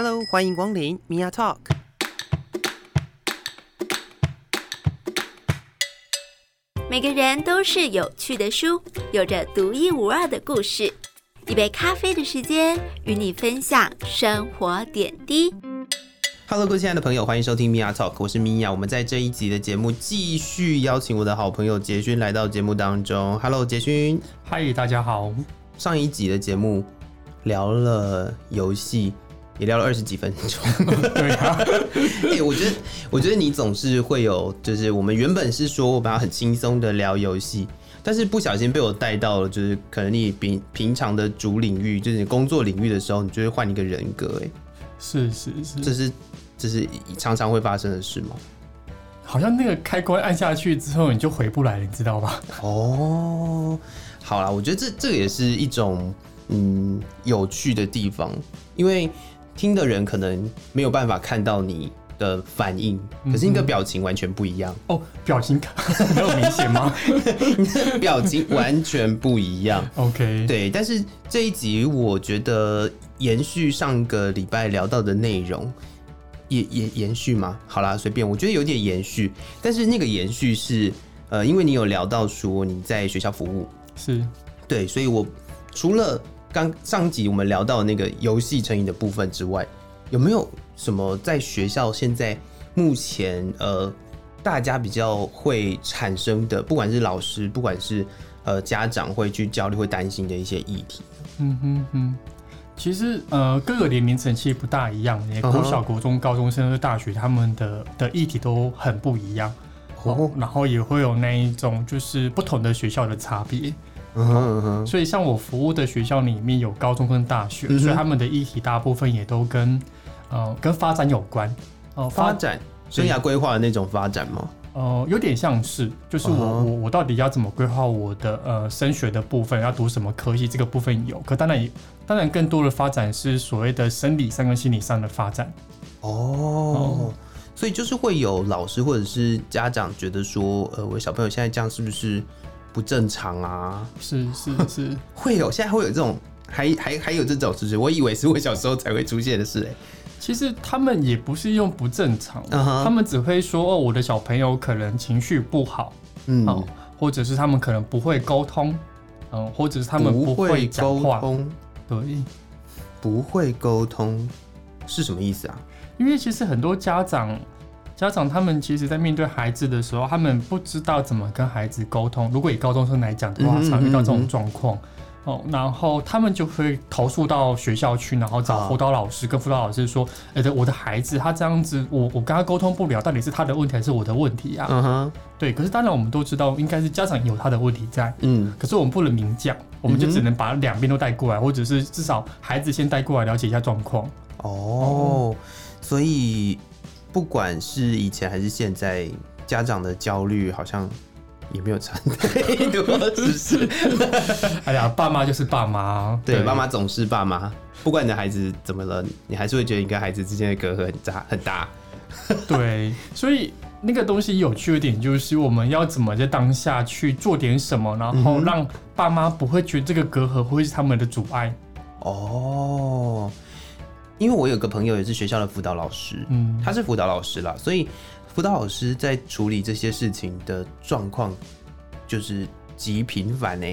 Hello，欢迎光临 Mia Talk。每个人都是有趣的书，有着独一无二的故事。一杯咖啡的时间，与你分享生活点滴。Hello，各位亲爱的朋友，欢迎收听 Mia Talk，我是 Mia。我们在这一集的节目继续邀请我的好朋友杰勋来到节目当中。Hello，杰勋。嗨，大家好。上一集的节目聊了游戏。也聊了二十几分钟，对啊，哎、欸，我觉得，我觉得你总是会有，就是我们原本是说我们要很轻松的聊游戏，但是不小心被我带到了，就是可能你平平常的主领域，就是你工作领域的时候，你就会换一个人格，哎，是是是，这是这是常常会发生的事吗？好像那个开关按下去之后，你就回不来了，你知道吧？哦，好啦，我觉得这这也是一种嗯有趣的地方，因为。听的人可能没有办法看到你的反应，可是你的表情完全不一样、嗯、哦。表情没有明显吗？你的表情完全不一样。OK，对。但是这一集我觉得延续上个礼拜聊到的内容，也也延续吗？好啦，随便。我觉得有点延续，但是那个延续是呃，因为你有聊到说你在学校服务，是对，所以我除了。刚上集我们聊到那个游戏成瘾的部分之外，有没有什么在学校现在目前呃大家比较会产生的，不管是老师，不管是呃家长会去焦虑、会担心的一些议题？嗯哼哼，其实呃各个年龄层其实不大一样，也国小、国中、高中甚至大学，他们的的议题都很不一样。哦，然后也会有那一种就是不同的学校的差别。所以像我服务的学校里面有高中跟大学，嗯、所以他们的议题大部分也都跟呃跟发展有关哦、呃，发展生涯规划的那种发展吗？呃，有点像是，就是我、嗯、我我到底要怎么规划我的呃升学的部分，要读什么科系，这个部分有，可当然也当然更多的发展是所谓的生理上跟心理上的发展。哦，嗯、所以就是会有老师或者是家长觉得说，呃，我小朋友现在这样是不是？不正常啊！是是是，会有现在会有这种，还还还有这种，是不是？我以为是我小时候才会出现的事哎。其实他们也不是用不正常，uh huh. 他们只会说哦，我的小朋友可能情绪不好，嗯、呃，或者是他们可能不会沟通，嗯、呃，或者是他们不会讲话，对，不会沟通是什么意思啊？因为其实很多家长。家长他们其实，在面对孩子的时候，他们不知道怎么跟孩子沟通。如果以高中生来讲的话，常遇到这种状况哦，然后他们就会投诉到学校去，然后找辅导老师，跟辅导老师说：“哎，我的孩子他这样子，我我跟他沟通不了，到底是他的问题还是我的问题啊？”嗯哼，对。可是当然，我们都知道，应该是家长有他的问题在。嗯，可是我们不能明讲，我们就只能把两边都带过来，或者是至少孩子先带过来了解一下状况。哦，所以。不管是以前还是现在，家长的焦虑好像也没有差太多，只是？哎呀，爸妈就是爸妈，对，爸妈总是爸妈。不管你的孩子怎么了，你还是会觉得你跟孩子之间的隔阂很大很大。对，所以那个东西有趣的点就是，我们要怎么在当下去做点什么，然后让爸妈不会觉得这个隔阂会是他们的阻碍。哦。因为我有个朋友也是学校的辅导老师，嗯，他是辅导老师啦，所以辅导老师在处理这些事情的状况就是极频繁呢。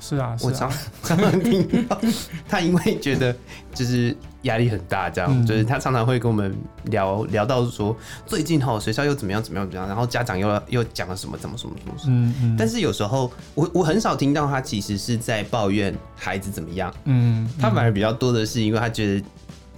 是啊，是啊，我常 常常听到他因为觉得就是压力很大，这样，嗯、就是他常常会跟我们聊聊到说最近哈学校又怎么样怎么样怎么样，然后家长又又讲了什么怎么什么什么什么，嗯嗯，但是有时候我我很少听到他其实是在抱怨孩子怎么样，嗯，嗯，他反而比较多的是因为他觉得。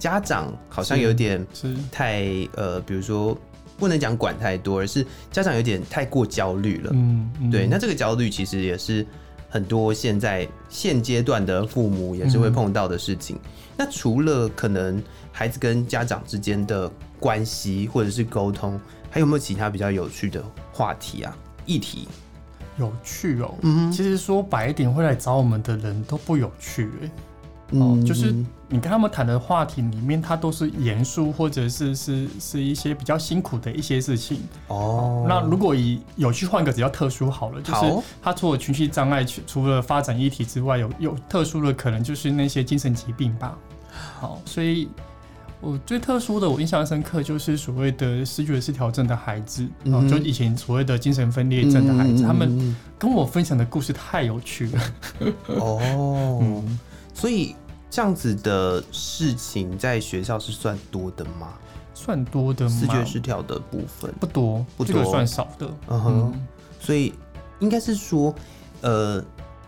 家长好像有点太呃，比如说不能讲管太多，而是家长有点太过焦虑了。嗯，嗯对，那这个焦虑其实也是很多现在现阶段的父母也是会碰到的事情。嗯、那除了可能孩子跟家长之间的关系或者是沟通，还有没有其他比较有趣的话题啊？议题有趣哦。嗯，其实说白一点，会来找我们的人都不有趣哎。哦，就是你跟他们谈的话题里面，他都是严肃，或者是是是一些比较辛苦的一些事情。哦，那如果以有趣换个比较特殊好了，就是他除了情绪障碍，除了发展议题之外，有有特殊的可能就是那些精神疾病吧。好，所以我最特殊的，我印象深刻就是所谓的视觉失调症的孩子，嗯哼。就以前所谓的精神分裂症的孩子，嗯。他们跟我分享的故事太有趣了。哦，嗯所以这样子的事情在学校是算多的吗？算多的吗？视觉失调的部分不多，不多这个算少的。嗯哼嗯所以应该是说，呃，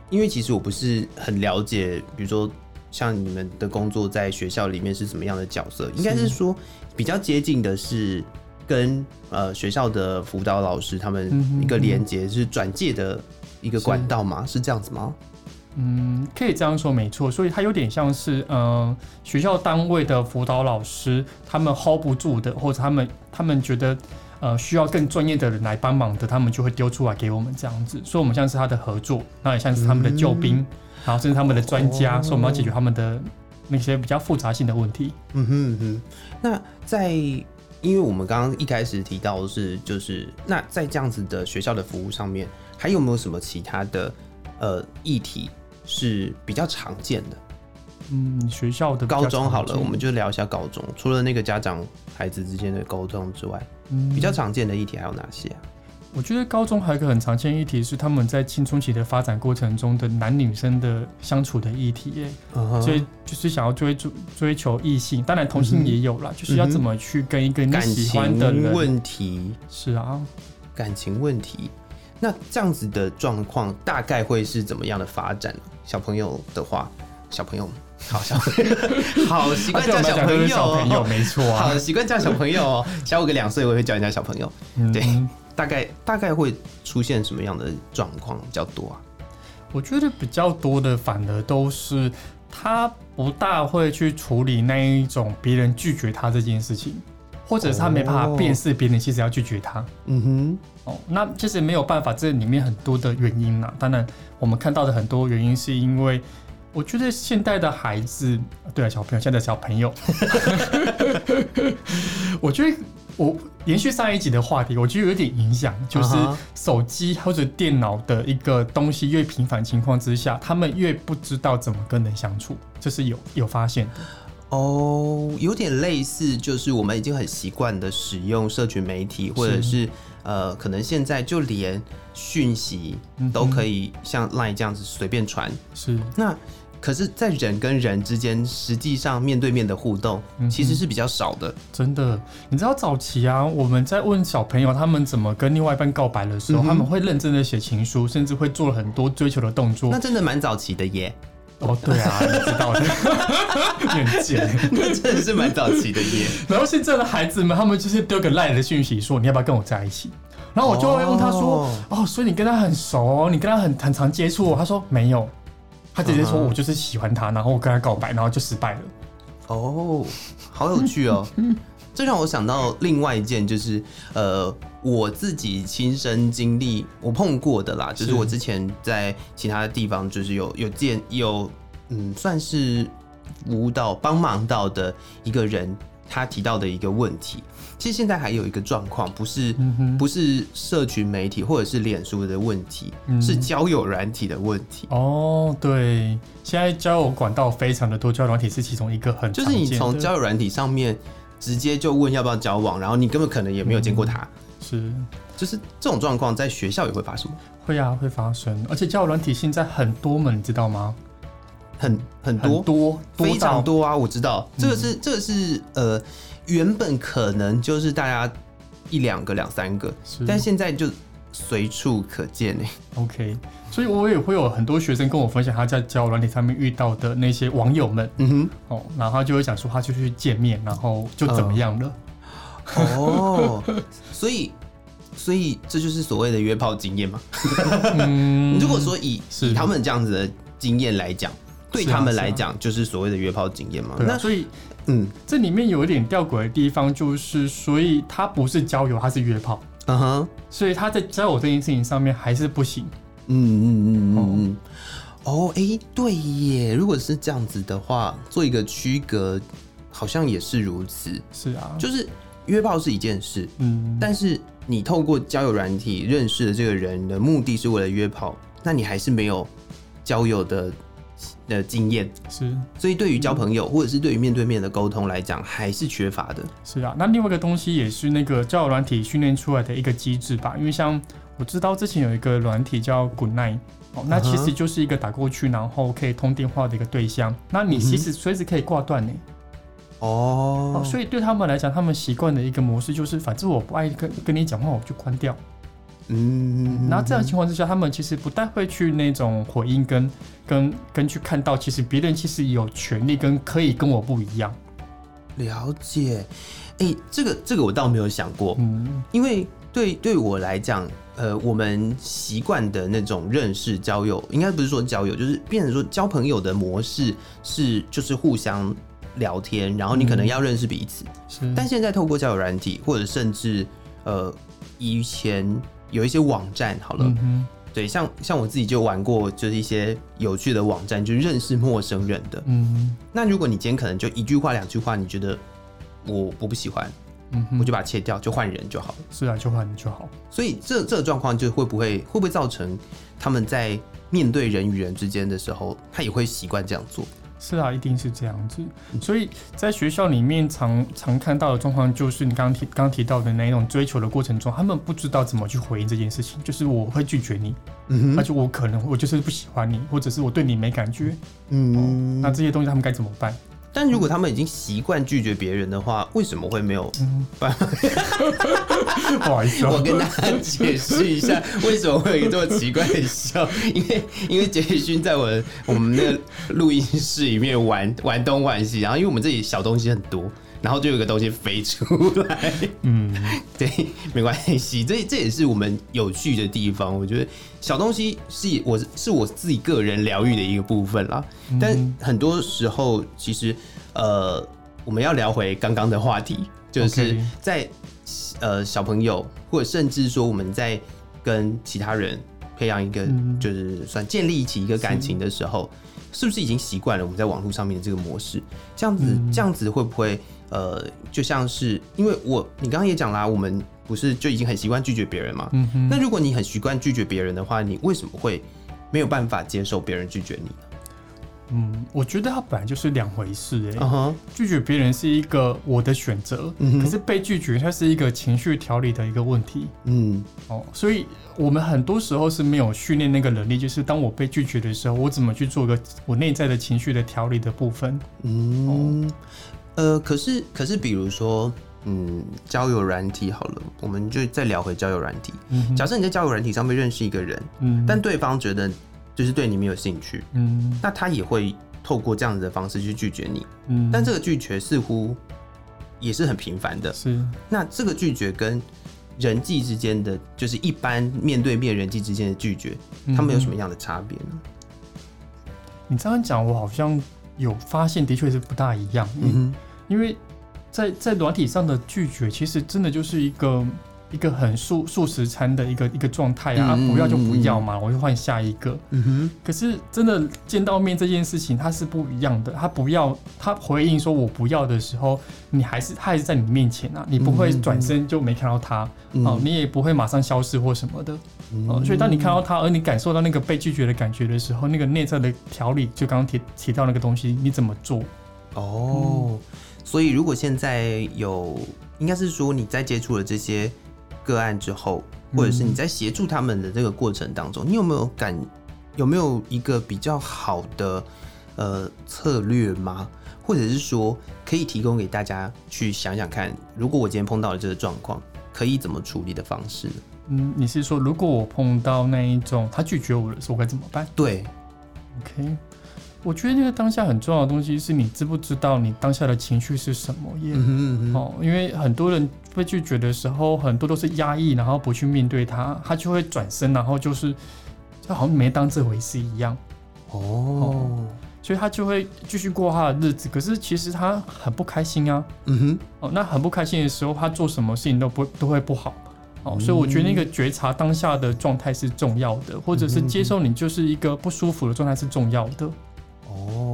因为其实我不是很了解，比如说像你们的工作在学校里面是什么样的角色，应该是说比较接近的是跟呃学校的辅导老师他们一个连接，是转介的一个管道吗？是这样子吗？嗯，可以这样说，没错。所以它有点像是，嗯、呃，学校单位的辅导老师，他们 hold 不住的，或者他们他们觉得。呃，需要更专业的人来帮忙的，他们就会丢出来给我们这样子，所以我们像是他的合作，那也像是他们的救兵，嗯、然后甚至他们的专家，哦、所以我们要解决他们的那些比较复杂性的问题。嗯哼嗯哼。那在，因为我们刚刚一开始提到的是，就是那在这样子的学校的服务上面，还有没有什么其他的呃议题是比较常见的？嗯，学校的高中好了，我们就聊一下高中。除了那个家长孩子之间的沟通之外，嗯，比较常见的议题还有哪些啊？我觉得高中还有一个很常见议题是他们在青春期的发展过程中的男女生的相处的议题耶，所以、uh. 就是想要追逐追求异性，当然同性也有啦，嗯、就是要怎么去跟一个你喜欢的人。问题是啊，感情问题。那这样子的状况大概会是怎么样的发展？小朋友的话，小朋友。好小朋友，好习惯叫小朋友，小朋友没错啊。好习惯叫小朋友哦，小五个两岁，我也会叫人家小朋友。对，嗯、大概大概会出现什么样的状况比较多啊？我觉得比较多的反而都是他不大会去处理那一种别人拒绝他这件事情，或者是他没办法辨识别人其实要拒绝他。嗯哼，哦，那其实没有办法，这里面很多的原因啊。当然，我们看到的很多原因是因为。我觉得现代的孩子，对啊，小朋友，现在的小朋友，我觉得我延续上一集的话题，我觉得有点影响，就是手机或者电脑的一个东西越频繁情况之下，他们越不知道怎么跟人相处，这是有有发现的。哦，有点类似，就是我们已经很习惯的使用社群媒体，或者是，呃，可能现在就连讯息都可以像 Line 这样子随便传，是那。可是，在人跟人之间，实际上面对面的互动其实是比较少的。嗯、真的，你知道早期啊，我们在问小朋友他们怎么跟另外一半告白的时候，嗯、他们会认真的写情书，甚至会做了很多追求的动作。那真的蛮早期的耶。哦，对啊，你知道的，很贱，那真的是蛮早期的耶。然后现在的孩子们，他们就是丢个赖的讯息说，你要不要跟我在一起？然后我就会问他说，哦，哦，所以你跟他很熟哦，你跟他很很常接触？他说没有。他直接说：“我就是喜欢他，然后我跟他告白，然后就失败了。”哦，好有趣哦！这让我想到另外一件，就是呃，我自己亲身经历我碰过的啦，就是我之前在其他的地方，就是有有见有嗯，算是舞蹈帮忙到的一个人。他提到的一个问题，其实现在还有一个状况，不是、嗯、不是社群媒体或者是脸书的问题，嗯、是交友软体的问题。哦，对，现在交友管道非常的多，交友软体是其中一个很就是你从交友软体上面直接就问要不要交往，然后你根本可能也没有见过他，嗯、是，就是这种状况在学校也会发生吗？会啊，会发生，而且交友软体现在很多门，你知道吗？很很多很多，多非常多啊！我知道这个是、嗯、这个是呃，原本可能就是大家一两个两三个，是但现在就随处可见呢。OK，所以我也会有很多学生跟我分享他在交友软体上面遇到的那些网友们，嗯哼，哦，然后他就会讲说他就去见面，然后就怎么样了。呃、哦，所以所以这就是所谓的约炮经验嘛？嗯，如果说以以他们这样子的经验来讲。对他们来讲，就是所谓的约炮经验嘛。那所以，嗯，这里面有一点吊诡的地方，就是所以他不是交友，他是约炮。嗯哼，所以他在交友这件事情上面还是不行。嗯嗯嗯嗯嗯。哦，哎，对耶。如果是这样子的话，做一个区隔，好像也是如此。是啊，就是约炮是一件事，嗯，但是你透过交友软体认识的这个人的目的是为了约炮，那你还是没有交友的。的经验，是，所以对于交朋友或者是对于面对面的沟通来讲，还是缺乏的。是啊，那另外一个东西也是那个交友软体训练出来的一个机制吧？因为像我知道之前有一个软体叫 Good Night，哦，那其实就是一个打过去然后可以通电话的一个对象，那你其实随时可以挂断呢。哦，所以对他们来讲，他们习惯的一个模式就是，反正我不爱跟跟你讲话，我就关掉。嗯，然后这样的情况之下，他们其实不太会去那种回应跟跟跟去看到，其实别人其实有权利跟可以跟我不一样。了解，哎、欸，这个这个我倒没有想过，嗯，因为对对我来讲，呃，我们习惯的那种认识交友，应该不是说交友，就是变成说交朋友的模式是就是互相。聊天，然后你可能要认识彼此，嗯、但现在透过交友软体，或者甚至呃，以前有一些网站，好了，嗯、对，像像我自己就玩过，就是一些有趣的网站，就认识陌生人的。嗯，那如果你今天可能就一句话、两句话，你觉得我我不喜欢，嗯，我就把它切掉，就换人就好了。是啊，就换人就好。所以这这个状况就会不会会不会造成他们在面对人与人之间的时候，他也会习惯这样做？是啊，一定是这样子。所以在学校里面常常看到的状况，就是你刚刚提刚提到的那一种追求的过程中，他们不知道怎么去回应这件事情。就是我会拒绝你，而且我可能我就是不喜欢你，或者是我对你没感觉，嗯、哦，那这些东西他们该怎么办？但如果他们已经习惯拒绝别人的话，为什么会没有办法？不好意思，我跟大家解释一下，为什么会有一个这么奇怪的笑？因为因为杰勋在我我们那个录音室里面玩玩东玩西，然后因为我们这里小东西很多，然后就有个东西飞出来。嗯，对，没关系，这这也是我们有趣的地方。我觉得小东西是我是我自己个人疗愈的一个部分啦。但很多时候，其实呃，我们要聊回刚刚的话题，就是在呃小朋友，或者甚至说我们在跟其他人培养一个，就是算建立起一个感情的时候，是不是已经习惯了我们在网络上面的这个模式？这样子，这样子会不会呃，就像是因为我你刚刚也讲啦，我们不是就已经很习惯拒绝别人嘛？嗯哼？那如果你很习惯拒绝别人的话，你为什么会没有办法接受别人拒绝你呢？嗯，我觉得它本来就是两回事哎、欸。Uh huh. 拒绝别人是一个我的选择，嗯、哼可是被拒绝它是一个情绪调理的一个问题。嗯，哦，所以我们很多时候是没有训练那个能力，就是当我被拒绝的时候，我怎么去做一个我内在的情绪的调理的部分。嗯，哦、呃，可是可是，比如说，嗯，交友软体好了，我们就再聊回交友软体。嗯、假设你在交友软体上面认识一个人，嗯，但对方觉得。就是对你没有兴趣，嗯，那他也会透过这样子的方式去拒绝你，嗯，但这个拒绝似乎也是很频繁的，是。那这个拒绝跟人际之间的，就是一般面对面人际之间的拒绝，他们有什么样的差别呢？你这样讲，我好像有发现，的确是不大一样，嗯，因为在在软体上的拒绝，其实真的就是一个。一个很素素食餐的一个一个状态啊，不要就不要嘛，我就换下一个。嗯哼。可是真的见到面这件事情，它是不一样的。他不要，他回应说我不要的时候，你还是他还是在你面前啊，你不会转身就没看到他，哦，你也不会马上消失或什么的。哦，所以当你看到他，而你感受到那个被拒绝的感觉的时候，那个内在的调理，就刚刚提提到那个东西，你怎么做？哦，所以如果现在有，应该是说你在接触了这些。个案之后，或者是你在协助他们的这个过程当中，嗯、你有没有感，有没有一个比较好的呃策略吗？或者是说可以提供给大家去想想看，如果我今天碰到了这个状况，可以怎么处理的方式呢？嗯，你是说如果我碰到那一种他拒绝我的时候，我该怎么办？对，OK。我觉得那个当下很重要的东西是你知不知道你当下的情绪是什么耶？嗯哼嗯哼哦，因为很多人被拒绝的时候，很多都是压抑，然后不去面对他，他就会转身，然后就是就好像没当这回事一样。哦，哦，所以他就会继续过他的日子。可是其实他很不开心啊。嗯哼，哦，那很不开心的时候，他做什么事情都不都会不好。哦，所以我觉得那个觉察当下的状态是重要的，或者是接受你就是一个不舒服的状态是重要的。哦，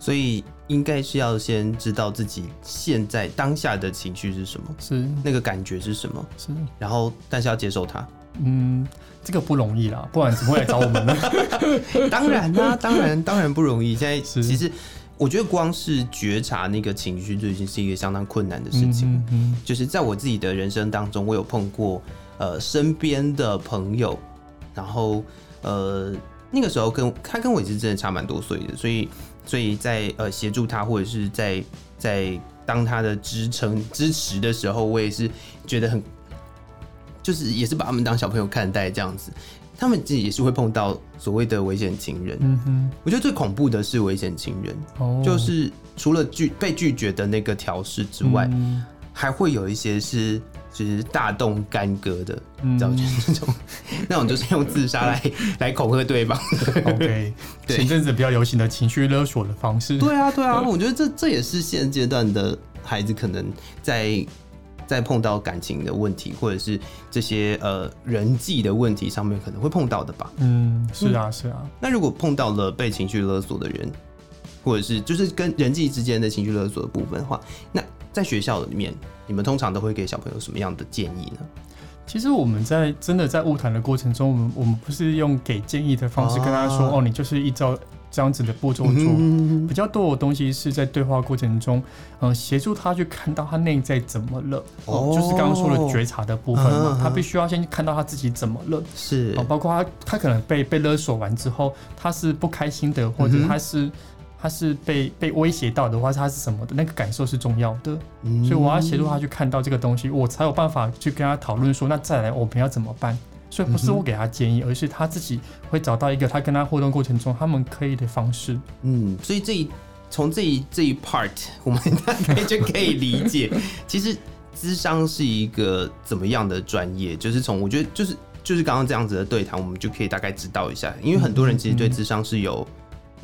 所以应该是要先知道自己现在当下的情绪是什么，是那个感觉是什么，是，然后但是要接受它，嗯，这个不容易啦，不然怎么会来找我们呢？当然啦、啊，当然当然不容易。现在其实我觉得光是觉察那个情绪就已经是一个相当困难的事情。嗯嗯，就是在我自己的人生当中，我有碰过呃身边的朋友，然后呃那个时候跟他跟我也是真的差蛮多岁的，所以所以在呃协助他或者是在在当他的支撑支持的时候，我也是觉得很。就是也是把他们当小朋友看待这样子，他们自己也是会碰到所谓的危险情人。嗯哼，我觉得最恐怖的是危险情人，哦，就是除了拒被拒绝的那个调试之外，嗯，还会有一些是就是大动干戈的，嗯，知道就是那种那种就是用自杀来来恐吓对方。OK，对，前阵子比较流行的情绪勒索的方式。对啊，对啊，我觉得这这也是现阶段的孩子可能在。在碰到感情的问题，或者是这些呃人际的问题上面，可能会碰到的吧。嗯，是啊，是啊。那如果碰到了被情绪勒索的人，或者是就是跟人际之间的情绪勒索的部分的话，那在学校里面，你们通常都会给小朋友什么样的建议呢？其实我们在真的在物谈的过程中，我们我们不是用给建议的方式跟他说，啊、哦，你就是依照。这样子的步骤做，比较多的东西是在对话过程中，嗯，协助他去看到他内在怎么了，哦，就是刚刚说的觉察的部分嘛，他必须要先看到他自己怎么了，是，哦包括他他可能被被勒索完之后，他是不开心的，或者他是他是被被威胁到的话，他是什么的那个感受是重要的，所以我要协助他去看到这个东西，我才有办法去跟他讨论说，那再来我们要怎么办。所以不是我给他建议，而是他自己会找到一个他跟他互动过程中他们可以的方式。嗯，所以这一从这一这一 part，我们大概就可以理解，其实智商是一个怎么样的专业。就是从我觉得就是就是刚刚这样子的对谈，我们就可以大概知道一下。因为很多人其实对智商是有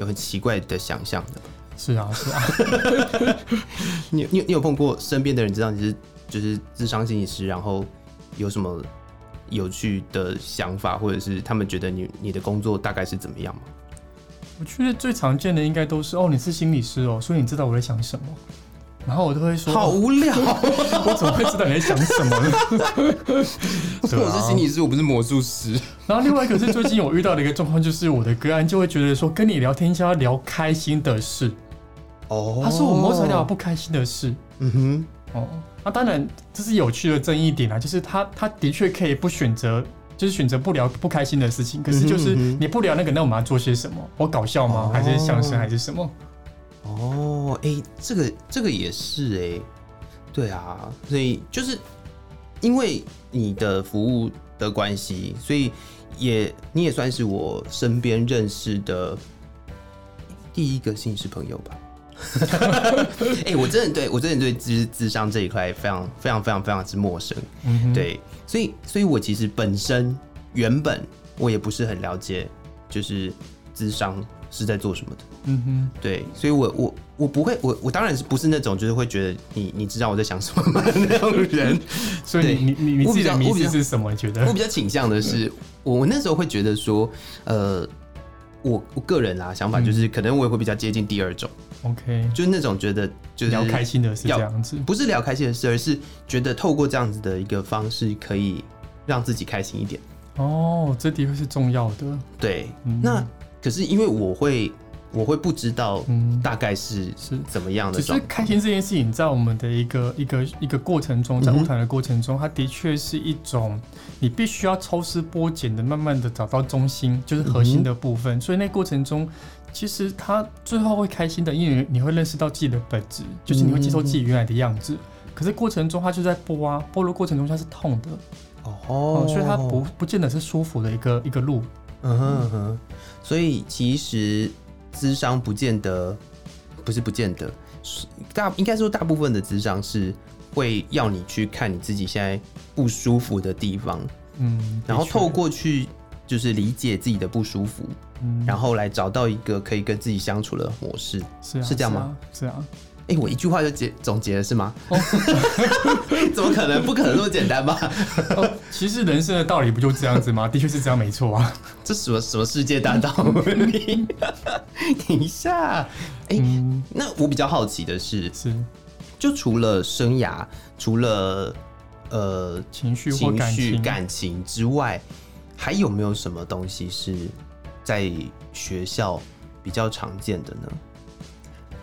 有很奇怪的想象的。是啊，是啊。你你你有碰过身边的人知道你是就是智商心理师，然后有什么？有趣的想法，或者是他们觉得你你的工作大概是怎么样吗？我觉得最常见的应该都是哦，你是心理师哦，所以你知道我在想什么，然后我都会说好无聊，我怎么会知道你在想什么呢？我是心理师，我不是魔术师。然后另外一个是最近我遇到的一个状况，就是我的个案就会觉得说，跟你聊天就要聊开心的事哦，他说我们为什么聊不开心的事？嗯哼。哦，那当然这是有趣的争议点啊，就是他他的确可以不选择，就是选择不聊不开心的事情，可是就是你不聊那个，那我们要做些什么？我搞笑吗？还是相声还是什么？哦，哎、欸，这个这个也是哎、欸，对啊，所以就是因为你的服务的关系，所以也你也算是我身边认识的第一个姓氏朋友吧。哎、欸，我真的对我真的对智智商这一块非常非常非常非常之陌生，嗯、对，所以所以我其实本身原本我也不是很了解，就是咨商是在做什么的，嗯哼，对，所以我我我不会，我我当然是不是那种就是会觉得你你知道我在想什么吗那种人，所以你你你自己的迷思是什么？你觉得我比较倾向的是，我我那时候会觉得说，呃，我我个人啊想法就是，可能我也会比较接近第二种。OK，就是那种觉得就是聊开心的事这样子，不是聊开心的事，而是觉得透过这样子的一个方式，可以让自己开心一点。哦，这的确是重要的。对，嗯、那可是因为我会，我会不知道大概是是怎么样的。只是开心这件事情，在我们的一个一个一个过程中，在晤谈的过程中，它的确是一种你必须要抽丝剥茧的，慢慢的找到中心，就是核心的部分。嗯、所以那过程中。其实他最后会开心的，因为你会认识到自己的本质，就是你会接受自己原来的样子。可是过程中他就在剥啊，剥的过程中他是痛的哦，所以他不不见得是舒服的一个一个路。嗯哼嗯哼，所以其实咨商不见得不是不见得大，应该说大部分的咨商是会要你去看你自己现在不舒服的地方，嗯，然后透过去。就是理解自己的不舒服，嗯，然后来找到一个可以跟自己相处的模式，是啊，是这样吗？是啊，哎、欸，我一句话就结总结了是吗？哦、怎么可能？不可能那么简单吧？哦，其实人生的道理不就这样子吗？的确是这样，没错啊。这什么什么世界大道理？等一下，哎、欸嗯，那我比较好奇的是，是就除了生涯，除了呃情绪、情感情、感情之外，还有没有什么东西是在学校比较常见的呢？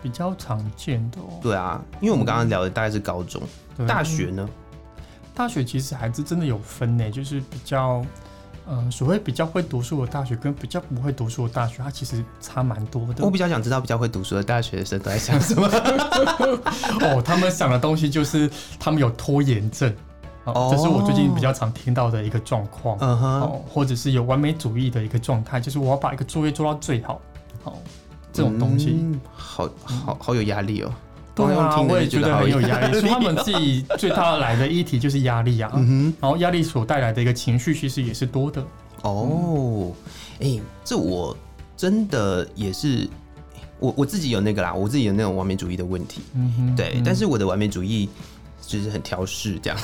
比较常见的哦。对啊，因为我们刚刚聊的大概是高中，大学呢？大学其实还是真的有分呢，就是比较。嗯，所谓比较会读书的大学跟比较不会读书的大学，它其实差蛮多的。我比较想知道比较会读书的大学生都在想什么。哦，他们想的东西就是他们有拖延症，哦，这是我最近比较常听到的一个状况。嗯哼，哦，或者是有完美主义的一个状态，就是我要把一个作业做到最好。哦，这种东西，嗯、好好好有压力哦。对啊，我也觉得很有压力。所以他们自己最大来的议题就是压力啊，嗯然后压力所带来的一个情绪其实也是多的。哦，哎、欸，这我真的也是，我我自己有那个啦，我自己有那种完美主义的问题。嗯哼，对，但是我的完美主义。就是很挑事这样，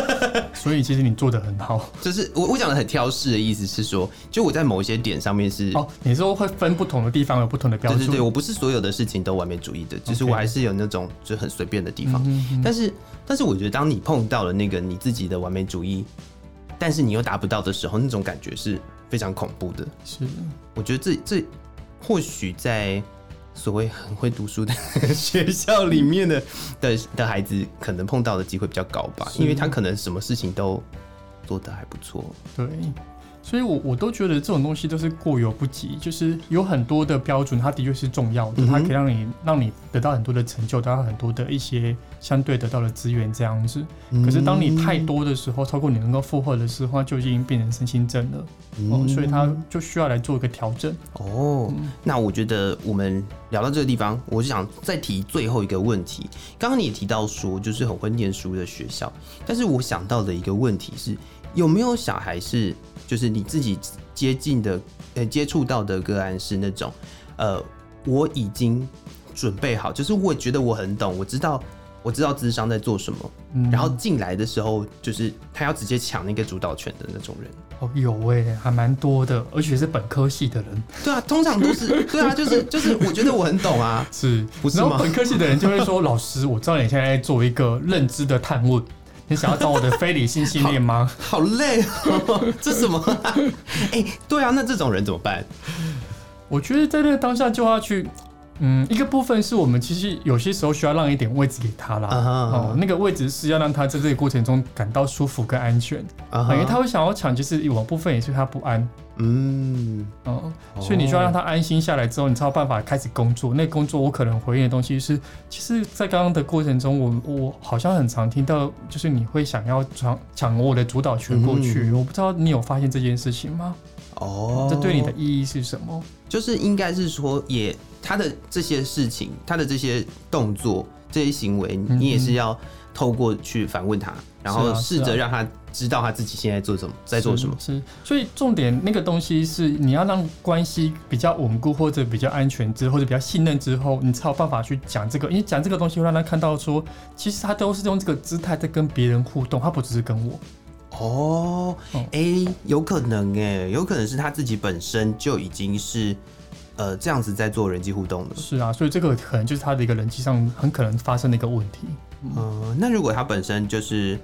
所以其实你做的很好。就是我我讲的很挑事的意思是说，就我在某些点上面是哦，你说会分不同的地方有不同的标准。对对对，我不是所有的事情都完美主义的，就是我还是有那种就很随便的地方。但是但是我觉得当你碰到了那个你自己的完美主义，但是你又达不到的时候，那种感觉是非常恐怖的。是，我觉得这这或许在。所谓很会读书的学校里面的的的孩子，可能碰到的机会比较高吧，因为他可能什么事情都做得还不错。对。所以我，我我都觉得这种东西都是过犹不及。就是有很多的标准，它的确是重要的，嗯、它可以让你让你得到很多的成就，得到很多的一些相对得到的资源这样子。嗯、可是，当你太多的时候，超过你能够负荷的时候，就已经变成身心症了。嗯、哦，所以它就需要来做一个调整。哦，嗯、那我觉得我们聊到这个地方，我就想再提最后一个问题。刚刚你也提到说，就是很会念书的学校，但是我想到的一个问题是，有没有小孩是？就是你自己接近的，呃，接触到的个案是那种，呃，我已经准备好，就是我觉得我很懂，我知道，我知道智商在做什么，嗯、然后进来的时候，就是他要直接抢那个主导权的那种人。哦，有哎、欸，还蛮多的，而且是本科系的人。对啊，通常都是，对啊，就是就是，我觉得我很懂啊，是不是吗？然后本科系的人就会说，老师，我知道你现在在做一个认知的探问。你想要找我的非理性信念吗？好，好累哦，这什么、啊？哎、欸，对啊，那这种人怎么办？我觉得在那个当下就要去，嗯，一个部分是我们其实有些时候需要让一点位置给他啦。Uh huh. 哦，那个位置是要让他在这个过程中感到舒服跟安全。Uh huh. 因为他会想要抢，就是有部分也是他不安。嗯，哦，所以你需要让他安心下来之后，你才有办法开始工作。那工作我可能回应的东西是，其实，在刚刚的过程中，我我好像很常听到，就是你会想要抢抢我的主导权过去。嗯、我不知道你有发现这件事情吗？哦，这对你的意义是什么？就是应该是说，也他的这些事情，他的这些动作、这些行为，你也是要透过去反问他，嗯、然后试着让他。知道他自己现在做什么，在做什么。是，是，所以重点那个东西是你要让关系比较稳固，或者比较安全之后，或者比较信任之后，你才有办法去讲这个。因为讲这个东西会让他看到说，其实他都是用这个姿态在跟别人互动，他不只是跟我。哦，哎、欸，有可能哎，有可能是他自己本身就已经是呃这样子在做人际互动的。是啊，所以这个可能就是他的一个人际上很可能发生的一个问题。嗯、呃，那如果他本身就是。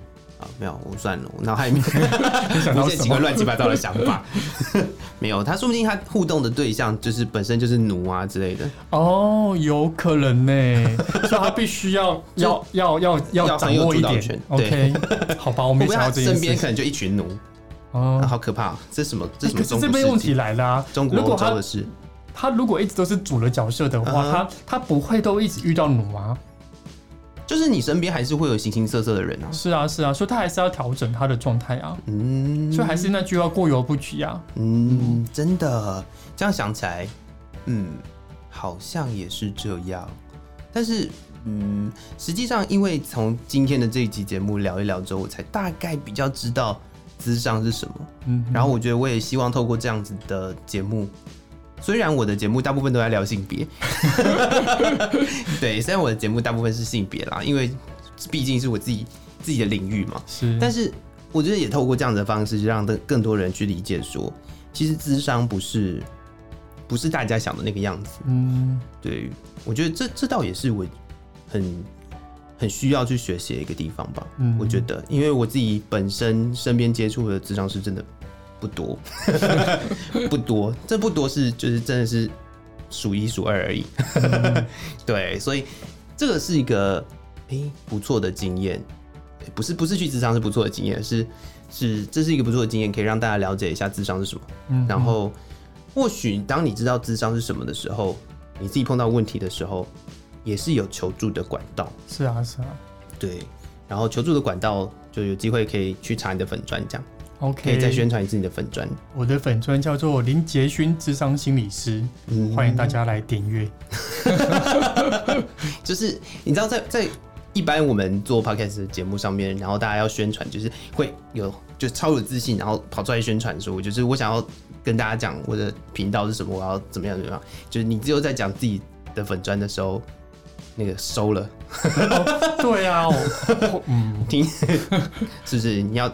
没有，我算了，我脑海里面出现几个乱七八糟的想法。没有，他说不定他互动的对象就是本身就是奴啊之类的。哦，有可能呢，所以他必须要要要要要掌握一点。OK，好吧，我没想到这件。身边可能就一群奴哦，好可怕！这什么？这什么？这边问题来了，中国欧洲的事。他如果一直都是主的角色的话，他他不会都一直遇到奴啊。就是你身边还是会有形形色色的人啊，是啊是啊，所以他还是要调整他的状态啊，嗯，所以还是那句话，过犹不及啊，嗯，真的这样想起来，嗯，好像也是这样，但是，嗯，实际上因为从今天的这一集节目聊一聊之后，我才大概比较知道智商是什么，嗯，然后我觉得我也希望透过这样子的节目。虽然我的节目大部分都在聊性别，对，虽然我的节目大部分是性别啦，因为毕竟是我自己自己的领域嘛。是，但是我觉得也透过这样的方式，让更更多人去理解说，其实智商不是不是大家想的那个样子。嗯，对，我觉得这这倒也是我很很需要去学习的一个地方吧。嗯我觉得，因为我自己本身身边接触的智商是真的不多，不多，这不多是就是真的是数一数二而已。嗯 对，所以这个是一个诶、欸、不错的经验，不是不是去智商是不错的经验，是是这是一个不错的经验，可以让大家了解一下智商是什么。嗯然后或许当你知道智商是什么的时候，你自己碰到问题的时候，也是有求助的管道。是啊是啊对，然后求助的管道就有机会可以去查你的粉砖，这样，OK，可以再宣传一次你的粉砖。我的粉砖叫做林杰勋智商心理师，嗯欢迎大家来点阅。就是你知道在，在在一般我们做 podcast 的节目上面，然后大家要宣传，就是会有就超有自信，然后跑出来宣传说，就是我想要跟大家讲我的频道是什么，我要怎么样怎么样。就是你只有在讲自己的粉砖的时候，那个收了，哦、对啊，我我嗯 听是不是？你要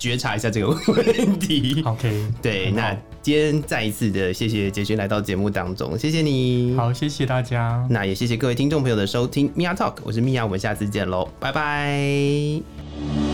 觉察一下这个问题。，OK，对，那今天再一次的谢谢杰勋来到节目当中，谢谢你。好，谢谢大家。那也谢谢各位听众朋友的收听，Mia Talk，我是 Mia，我们下次见喽，拜拜。